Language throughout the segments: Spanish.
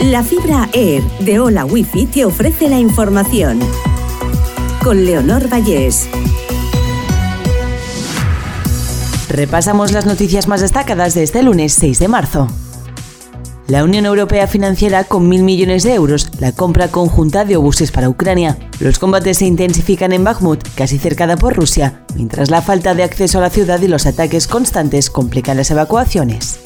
La fibra Air de Hola Wifi te ofrece la información. Con Leonor Vallés. Repasamos las noticias más destacadas de este lunes 6 de marzo. La Unión Europea financiará con mil millones de euros la compra conjunta de obuses para Ucrania. Los combates se intensifican en Bakhmut, casi cercada por Rusia, mientras la falta de acceso a la ciudad y los ataques constantes complican las evacuaciones.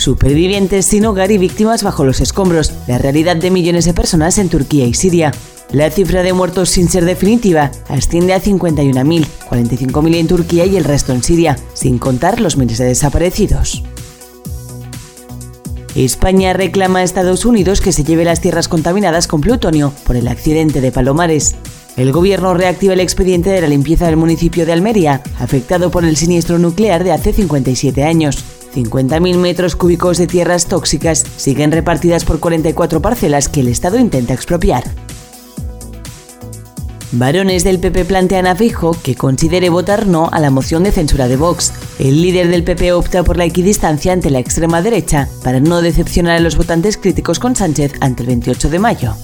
Supervivientes sin hogar y víctimas bajo los escombros, la realidad de millones de personas en Turquía y Siria. La cifra de muertos sin ser definitiva asciende a 51.000, 45.000 en Turquía y el resto en Siria, sin contar los miles de desaparecidos. España reclama a Estados Unidos que se lleve las tierras contaminadas con plutonio por el accidente de Palomares. El gobierno reactiva el expediente de la limpieza del municipio de Almería, afectado por el siniestro nuclear de hace 57 años. 50.000 metros cúbicos de tierras tóxicas siguen repartidas por 44 parcelas que el Estado intenta expropiar. Varones del PP plantean a Fijo que considere votar no a la moción de censura de Vox. El líder del PP opta por la equidistancia ante la extrema derecha para no decepcionar a los votantes críticos con Sánchez ante el 28 de mayo.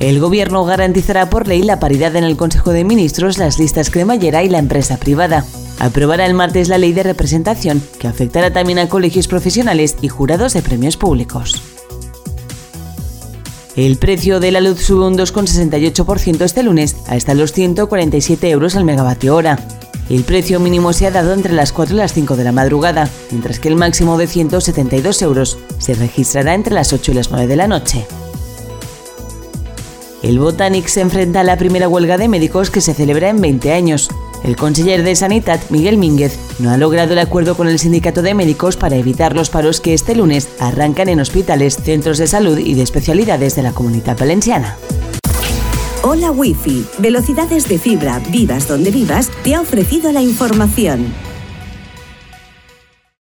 El Gobierno garantizará por ley la paridad en el Consejo de Ministros, las listas cremallera y la empresa privada. Aprobará el martes la ley de representación que afectará también a colegios profesionales y jurados de premios públicos. El precio de la luz sube un 2,68% este lunes hasta los 147 euros al megavatio hora. El precio mínimo se ha dado entre las 4 y las 5 de la madrugada, mientras que el máximo de 172 euros se registrará entre las 8 y las 9 de la noche. El Botanic se enfrenta a la primera huelga de médicos que se celebra en 20 años. El conseller de Sanidad, Miguel Mínguez, no ha logrado el acuerdo con el sindicato de médicos para evitar los paros que este lunes arrancan en hospitales, centros de salud y de especialidades de la comunidad valenciana. Hola Wi-Fi, velocidades de fibra, vivas donde vivas, te ha ofrecido la información.